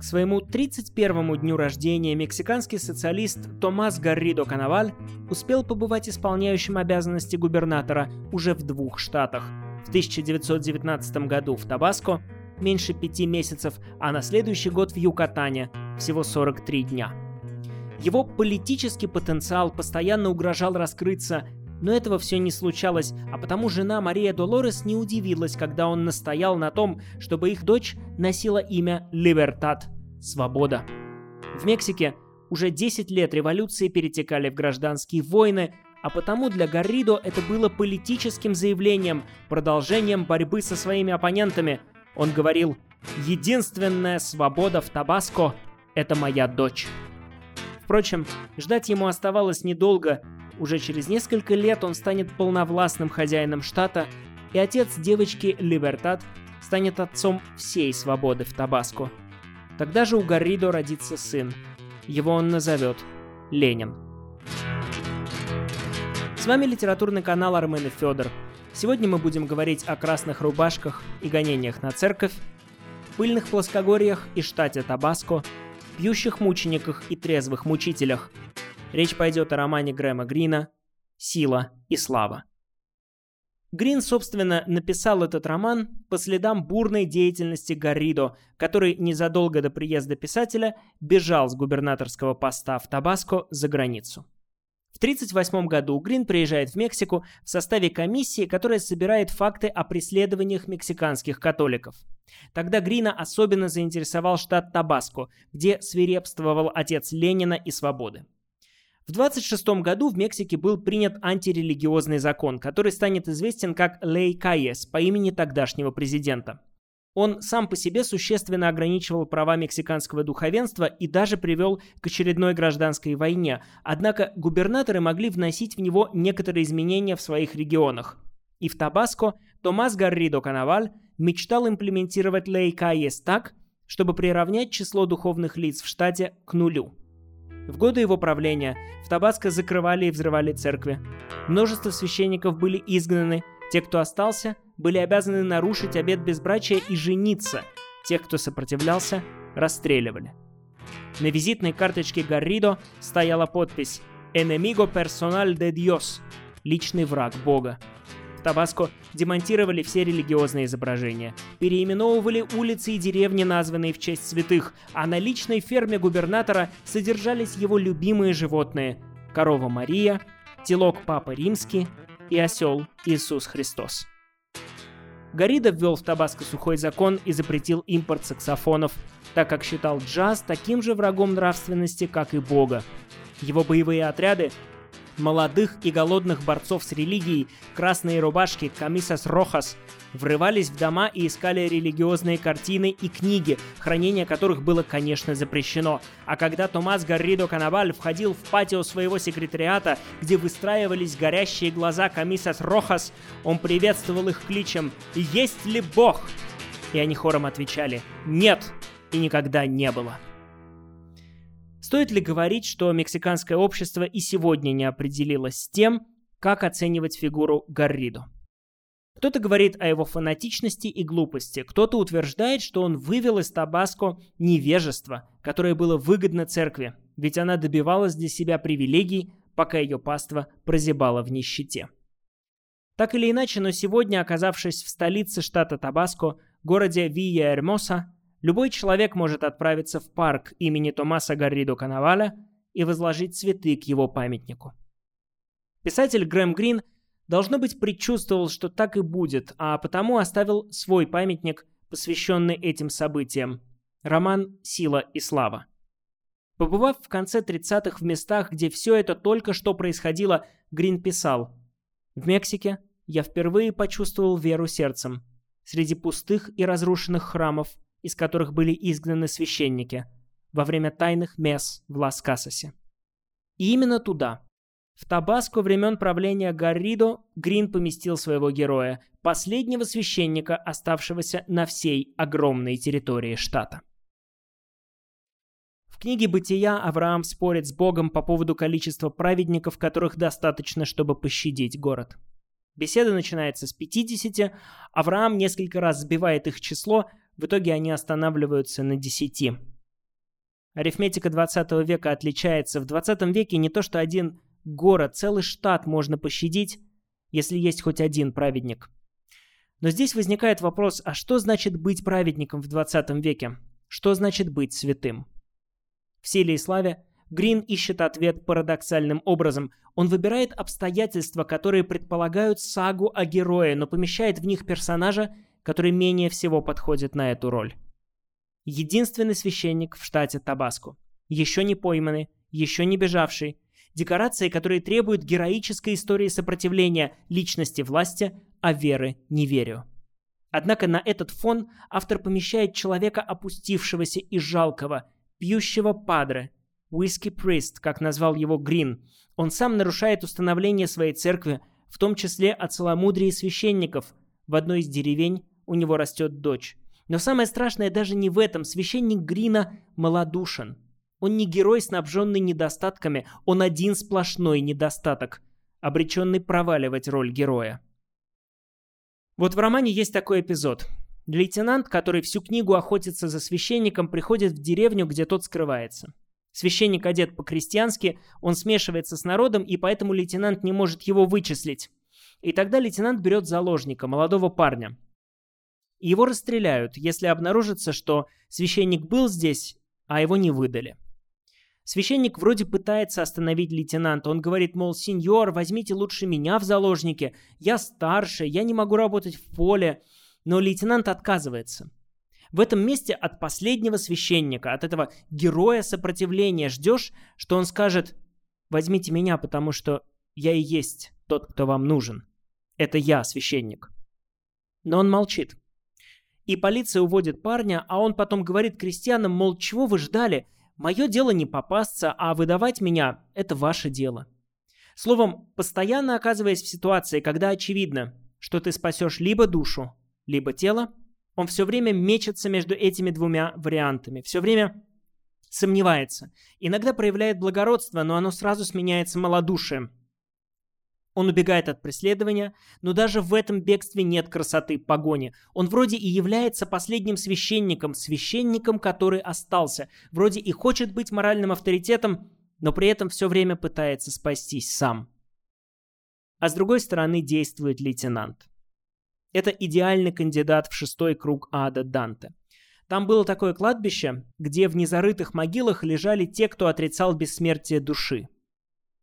К своему 31-му дню рождения мексиканский социалист Томас Гарридо Канаваль успел побывать исполняющим обязанности губернатора уже в двух штатах. В 1919 году в Табаско, меньше пяти месяцев, а на следующий год в Юкатане, всего 43 дня. Его политический потенциал постоянно угрожал раскрыться но этого все не случалось, а потому жена Мария Долорес не удивилась, когда он настоял на том, чтобы их дочь носила имя Либертат – Свобода. В Мексике уже 10 лет революции перетекали в гражданские войны, а потому для Гарридо это было политическим заявлением, продолжением борьбы со своими оппонентами. Он говорил «Единственная свобода в Табаско – это моя дочь». Впрочем, ждать ему оставалось недолго, уже через несколько лет он станет полновластным хозяином штата, и отец девочки Либертат станет отцом всей свободы в Табаско. Тогда же у Гарридо родится сын. Его он назовет Ленин. С вами литературный канал Армен и Федор. Сегодня мы будем говорить о красных рубашках и гонениях на церковь, пыльных плоскогорьях и штате Табаско, пьющих мучениках и трезвых мучителях – Речь пойдет о романе Грэма Грина «Сила и слава». Грин, собственно, написал этот роман по следам бурной деятельности Гарридо, который незадолго до приезда писателя бежал с губернаторского поста в Табаско за границу. В 1938 году Грин приезжает в Мексику в составе комиссии, которая собирает факты о преследованиях мексиканских католиков. Тогда Грина особенно заинтересовал штат Табаско, где свирепствовал отец Ленина и свободы. В 26 году в Мексике был принят антирелигиозный закон, который станет известен как Лей Каес по имени тогдашнего президента. Он сам по себе существенно ограничивал права мексиканского духовенства и даже привел к очередной гражданской войне, однако губернаторы могли вносить в него некоторые изменения в своих регионах. И в Табаско Томас Гарридо Канаваль мечтал имплементировать Лей Каес так, чтобы приравнять число духовных лиц в штате к нулю – в годы его правления в Табаско закрывали и взрывали церкви. Множество священников были изгнаны, те, кто остался, были обязаны нарушить обет безбрачия и жениться. Тех, кто сопротивлялся, расстреливали. На визитной карточке Гарридо стояла подпись «Enemigo personal de Dios» – «Личный враг Бога». В Табаско демонтировали все религиозные изображения, переименовывали улицы и деревни, названные в честь святых, а на личной ферме губернатора содержались его любимые животные – корова Мария, телок Папа Римский и осел Иисус Христос. Гарида ввел в Табаско сухой закон и запретил импорт саксофонов, так как считал джаз таким же врагом нравственности, как и Бога. Его боевые отряды молодых и голодных борцов с религией, красные рубашки, камисас рохас, врывались в дома и искали религиозные картины и книги, хранение которых было, конечно, запрещено. А когда Томас Гарридо Канаваль входил в патио своего секретариата, где выстраивались горящие глаза камисас рохас, он приветствовал их кличем «Есть ли Бог?» И они хором отвечали «Нет!» и никогда не было. Стоит ли говорить, что мексиканское общество и сегодня не определилось с тем, как оценивать фигуру Гарридо? Кто-то говорит о его фанатичности и глупости, кто-то утверждает, что он вывел из Табаско невежество, которое было выгодно церкви, ведь она добивалась для себя привилегий, пока ее паства прозябала в нищете. Так или иначе, но сегодня, оказавшись в столице штата Табаско, городе Вия-Эрмоса, Любой человек может отправиться в парк имени Томаса Гарридо Канаваля и возложить цветы к его памятнику. Писатель Грэм Грин, должно быть, предчувствовал, что так и будет, а потому оставил свой памятник, посвященный этим событиям. Роман «Сила и слава». Побывав в конце 30-х в местах, где все это только что происходило, Грин писал «В Мексике я впервые почувствовал веру сердцем. Среди пустых и разрушенных храмов – из которых были изгнаны священники, во время тайных мес в Лас-Касасе. И именно туда, в Табаско времен правления Гарридо, Грин поместил своего героя, последнего священника, оставшегося на всей огромной территории штата. В книге «Бытия» Авраам спорит с Богом по поводу количества праведников, которых достаточно, чтобы пощадить город. Беседа начинается с 50, Авраам несколько раз сбивает их число, в итоге они останавливаются на 10. Арифметика 20 века отличается. В 20 веке не то что один город, целый штат можно пощадить, если есть хоть один праведник. Но здесь возникает вопрос, а что значит быть праведником в 20 веке? Что значит быть святым? В силе и славе Грин ищет ответ парадоксальным образом. Он выбирает обстоятельства, которые предполагают сагу о герое, но помещает в них персонажа, который менее всего подходит на эту роль. Единственный священник в штате Табаско. Еще не пойманный, еще не бежавший. Декорации, которые требуют героической истории сопротивления личности власти, а веры не верю. Однако на этот фон автор помещает человека опустившегося и жалкого, пьющего падре, Whiskey Priest, как назвал его Грин. Он сам нарушает установление своей церкви, в том числе о целомудрии священников. В одной из деревень у него растет дочь. Но самое страшное даже не в этом. Священник Грина малодушен. Он не герой, снабженный недостатками, он один сплошной недостаток, обреченный проваливать роль героя. Вот в романе есть такой эпизод. Лейтенант, который всю книгу охотится за священником, приходит в деревню, где тот скрывается. Священник одет по-крестьянски, он смешивается с народом, и поэтому лейтенант не может его вычислить. И тогда лейтенант берет заложника, молодого парня. Его расстреляют, если обнаружится, что священник был здесь, а его не выдали. Священник вроде пытается остановить лейтенанта. Он говорит, мол, сеньор, возьмите лучше меня в заложники. Я старше, я не могу работать в поле. Но лейтенант отказывается. В этом месте от последнего священника, от этого героя сопротивления ждешь, что он скажет, возьмите меня, потому что я и есть тот, кто вам нужен. Это я, священник. Но он молчит. И полиция уводит парня, а он потом говорит крестьянам, мол, чего вы ждали? Мое дело не попасться, а выдавать меня – это ваше дело. Словом, постоянно оказываясь в ситуации, когда очевидно, что ты спасешь либо душу, либо тело, он все время мечется между этими двумя вариантами, все время сомневается. Иногда проявляет благородство, но оно сразу сменяется малодушием. Он убегает от преследования, но даже в этом бегстве нет красоты погони. Он вроде и является последним священником, священником, который остался. Вроде и хочет быть моральным авторитетом, но при этом все время пытается спастись сам. А с другой стороны действует лейтенант. Это идеальный кандидат в шестой круг ада Данте. Там было такое кладбище, где в незарытых могилах лежали те, кто отрицал бессмертие души –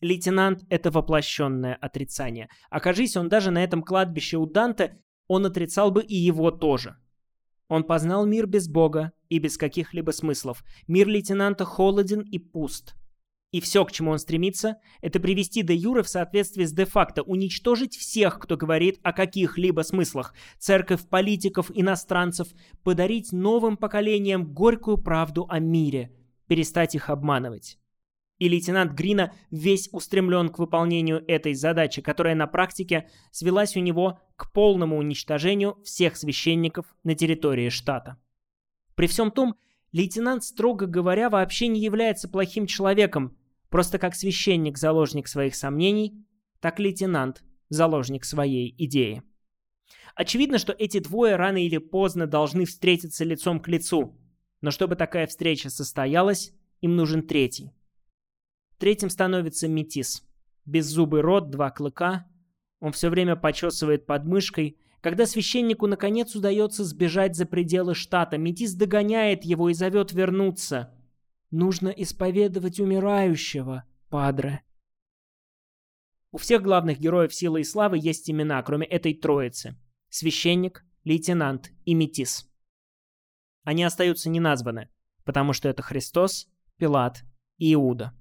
Лейтенант — это воплощенное отрицание. Окажись он даже на этом кладбище у Данте, он отрицал бы и его тоже. Он познал мир без Бога и без каких-либо смыслов. Мир лейтенанта холоден и пуст. И все, к чему он стремится, это привести де юре в соответствии с де-факто, уничтожить всех, кто говорит о каких-либо смыслах, церковь, политиков, иностранцев, подарить новым поколениям горькую правду о мире, перестать их обманывать. И лейтенант Грина весь устремлен к выполнению этой задачи, которая на практике свелась у него к полному уничтожению всех священников на территории штата. При всем том, лейтенант, строго говоря, вообще не является плохим человеком, просто как священник заложник своих сомнений, так лейтенант заложник своей идеи. Очевидно, что эти двое рано или поздно должны встретиться лицом к лицу, но чтобы такая встреча состоялась, им нужен третий – Третьим становится метис. Беззубый рот, два клыка. Он все время почесывает подмышкой. Когда священнику наконец удается сбежать за пределы штата, метис догоняет его и зовет вернуться. «Нужно исповедовать умирающего, падре». У всех главных героев силы и славы есть имена, кроме этой троицы. Священник, лейтенант и метис. Они остаются неназваны, потому что это Христос, Пилат и Иуда.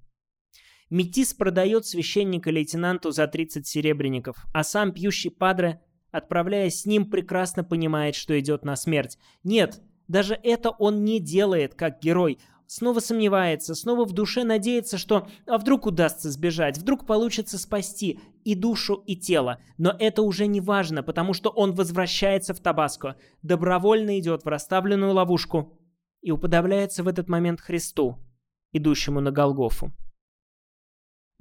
Метис продает священника лейтенанту за 30 серебряников, а сам пьющий падре, отправляясь с ним, прекрасно понимает, что идет на смерть. Нет, даже это он не делает как герой. Снова сомневается, снова в душе надеется, что а вдруг удастся сбежать, вдруг получится спасти и душу, и тело. Но это уже не важно, потому что он возвращается в Табаско, добровольно идет в расставленную ловушку и уподобляется в этот момент Христу, идущему на Голгофу.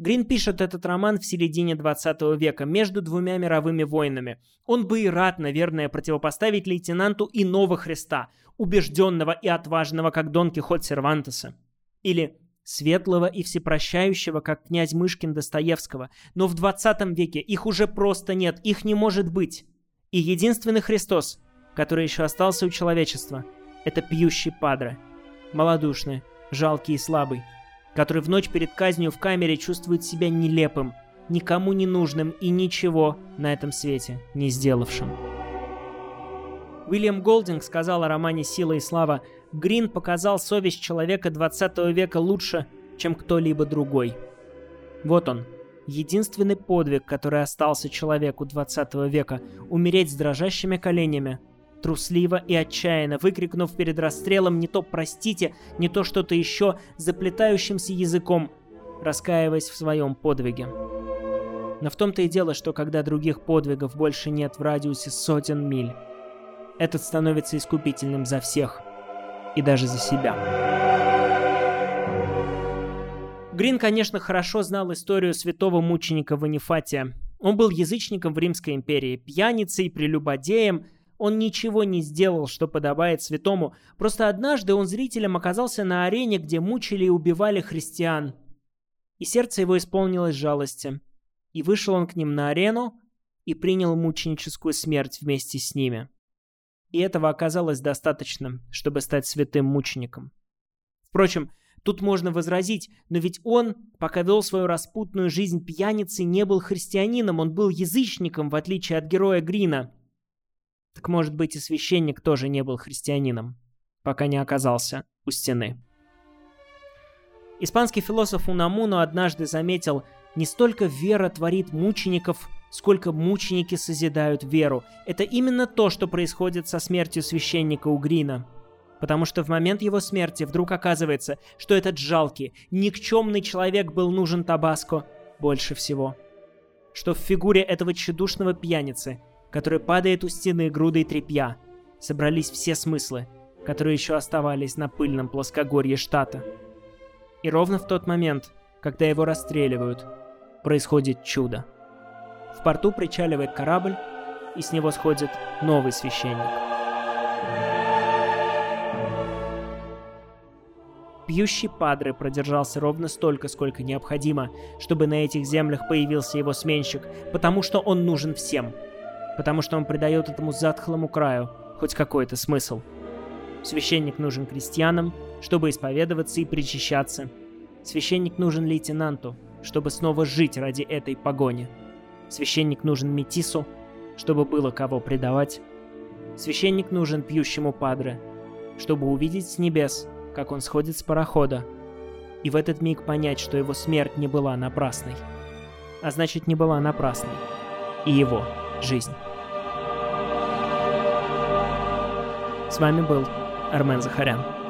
Грин пишет этот роман в середине 20 века, между двумя мировыми войнами. Он бы и рад, наверное, противопоставить лейтенанту иного Христа, убежденного и отважного, как Дон Кихот Сервантеса. Или светлого и всепрощающего, как князь Мышкин Достоевского. Но в 20 веке их уже просто нет, их не может быть. И единственный Христос, который еще остался у человечества, это пьющий падре. Малодушный, жалкий и слабый, который в ночь перед казнью в камере чувствует себя нелепым, никому не нужным и ничего на этом свете не сделавшим. Уильям Голдинг сказал о романе «Сила и слава», Грин показал совесть человека 20 века лучше, чем кто-либо другой. Вот он, единственный подвиг, который остался человеку 20 века — умереть с дрожащими коленями, трусливо и отчаянно, выкрикнув перед расстрелом не то «простите», не то что-то еще, заплетающимся языком, раскаиваясь в своем подвиге. Но в том-то и дело, что когда других подвигов больше нет в радиусе сотен миль, этот становится искупительным за всех и даже за себя. Грин, конечно, хорошо знал историю святого мученика Ванифатия. Он был язычником в Римской империи, пьяницей, прелюбодеем. Он ничего не сделал, что подобает святому. Просто однажды он зрителем оказался на арене, где мучили и убивали христиан. И сердце его исполнилось жалости. И вышел он к ним на арену и принял мученическую смерть вместе с ними и этого оказалось достаточно, чтобы стать святым мучеником. Впрочем, тут можно возразить, но ведь он, пока вел свою распутную жизнь пьяницей, не был христианином, он был язычником, в отличие от героя Грина. Так может быть и священник тоже не был христианином, пока не оказался у стены. Испанский философ Унамуно однажды заметил, не столько вера творит мучеников – сколько мученики созидают веру. Это именно то, что происходит со смертью священника Угрина. Потому что в момент его смерти вдруг оказывается, что этот жалкий, никчемный человек был нужен Табаско больше всего. Что в фигуре этого тщедушного пьяницы, который падает у стены грудой тряпья, собрались все смыслы, которые еще оставались на пыльном плоскогорье штата. И ровно в тот момент, когда его расстреливают, происходит чудо. В порту причаливает корабль, и с него сходит новый священник. Пьющий Падре продержался ровно столько, сколько необходимо, чтобы на этих землях появился его сменщик, потому что он нужен всем. Потому что он придает этому затхлому краю хоть какой-то смысл. Священник нужен крестьянам, чтобы исповедоваться и причащаться. Священник нужен лейтенанту, чтобы снова жить ради этой погони. Священник нужен метису, чтобы было кого предавать. Священник нужен пьющему падре, чтобы увидеть с небес, как он сходит с парохода, и в этот миг понять, что его смерть не была напрасной. А значит, не была напрасной и его жизнь. С вами был Армен Захарян.